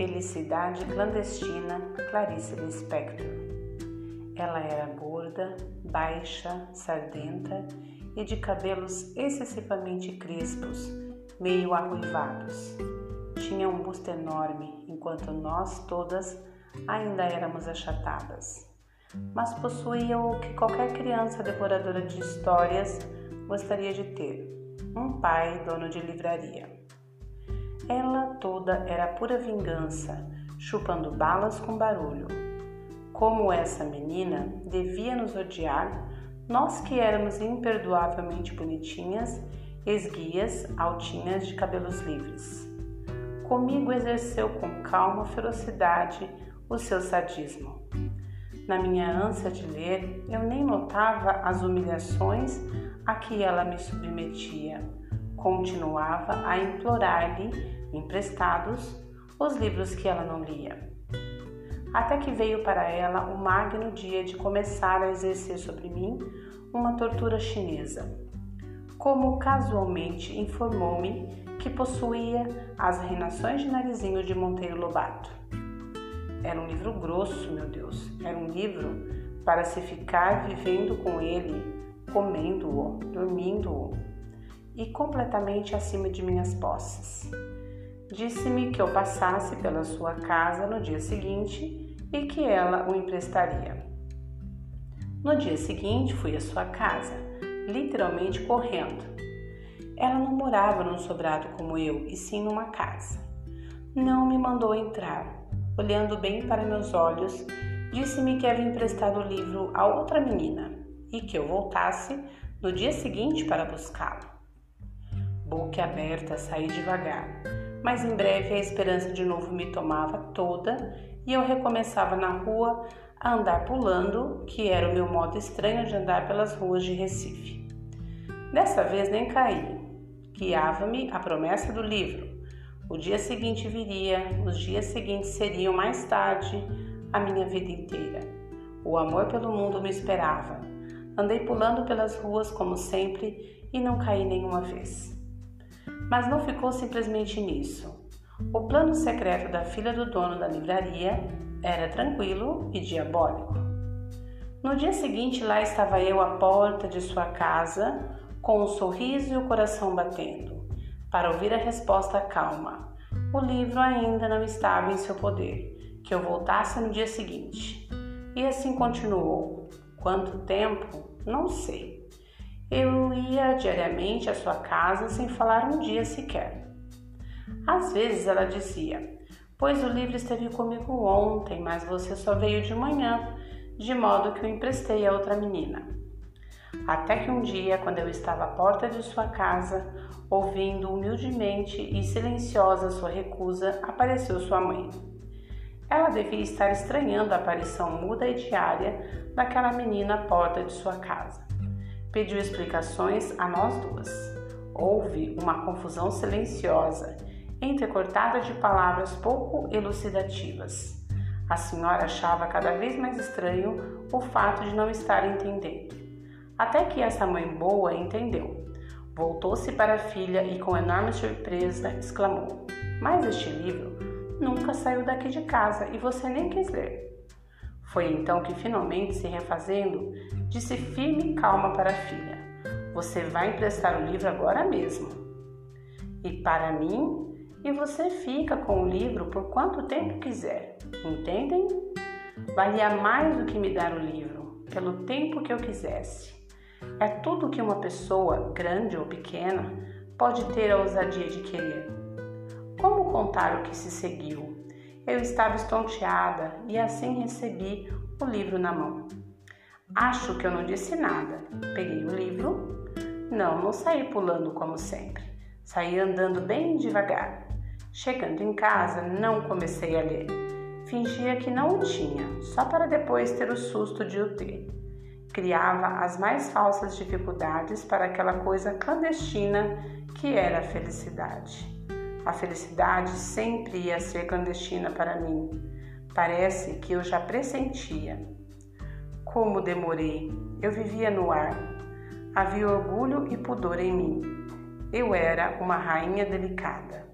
Felicidade Clandestina Clarice Lispector. Ela era gorda, baixa, sardenta e de cabelos excessivamente crespos, meio arruivados. Tinha um busto enorme, enquanto nós todas ainda éramos achatadas. Mas possuía o que qualquer criança devoradora de histórias gostaria de ter: um pai dono de livraria. Ela toda era pura vingança, chupando balas com barulho. Como essa menina devia nos odiar, nós que éramos imperdoavelmente bonitinhas, esguias, altinhas de cabelos livres. Comigo exerceu com calma ferocidade o seu sadismo. Na minha ânsia de ler, eu nem notava as humilhações a que ela me submetia. Continuava a implorar-lhe emprestados os livros que ela não lia. Até que veio para ela o magno dia de começar a exercer sobre mim uma tortura chinesa. Como casualmente informou-me que possuía as reinações de narizinho de Monteiro Lobato. Era um livro grosso, meu Deus. Era um livro para se ficar vivendo com ele, comendo-o, dormindo-o e completamente acima de minhas posses. Disse-me que eu passasse pela sua casa no dia seguinte e que ela o emprestaria. No dia seguinte, fui à sua casa, literalmente correndo. Ela não morava num sobrado como eu, e sim numa casa. Não me mandou entrar, olhando bem para meus olhos, disse-me que havia emprestado o livro a outra menina e que eu voltasse no dia seguinte para buscá-lo. Boca aberta, saí devagar, mas em breve a esperança de novo me tomava toda e eu recomeçava na rua a andar pulando, que era o meu modo estranho de andar pelas ruas de Recife. Dessa vez nem caí. Guiava-me a promessa do livro, o dia seguinte viria, os dias seguintes seriam mais tarde a minha vida inteira. O amor pelo mundo me esperava. Andei pulando pelas ruas como sempre e não caí nenhuma vez. Mas não ficou simplesmente nisso. O plano secreto da filha do dono da livraria era tranquilo e diabólico. No dia seguinte, lá estava eu à porta de sua casa, com um sorriso e o coração batendo para ouvir a resposta calma. O livro ainda não estava em seu poder, que eu voltasse no dia seguinte. E assim continuou. Quanto tempo? Não sei. Eu ia diariamente à sua casa sem falar um dia sequer. Às vezes ela dizia: Pois o livro esteve comigo ontem, mas você só veio de manhã, de modo que o emprestei a outra menina. Até que um dia, quando eu estava à porta de sua casa, ouvindo humildemente e silenciosa sua recusa, apareceu sua mãe. Ela devia estar estranhando a aparição muda e diária daquela menina à porta de sua casa. Pediu explicações a nós duas. Houve uma confusão silenciosa, entrecortada de palavras pouco elucidativas. A senhora achava cada vez mais estranho o fato de não estar entendendo. Até que essa mãe boa entendeu. Voltou-se para a filha e, com enorme surpresa, exclamou: Mas este livro nunca saiu daqui de casa e você nem quis ler. Foi então que, finalmente se refazendo, disse firme e calma para a filha: Você vai emprestar o livro agora mesmo. E para mim, e você fica com o livro por quanto tempo quiser. Entendem? Valia mais do que me dar o livro, pelo tempo que eu quisesse. É tudo que uma pessoa, grande ou pequena, pode ter a ousadia de querer. Como contar o que se seguiu? Eu estava estonteada e assim recebi o livro na mão. Acho que eu não disse nada. Peguei o livro. Não, não saí pulando como sempre. Saí andando bem devagar. Chegando em casa, não comecei a ler. Fingia que não o tinha, só para depois ter o susto de o ter criava as mais falsas dificuldades para aquela coisa clandestina que era a felicidade. A felicidade sempre ia ser clandestina para mim. Parece que eu já pressentia. Como demorei, eu vivia no ar. Havia orgulho e pudor em mim. Eu era uma rainha delicada.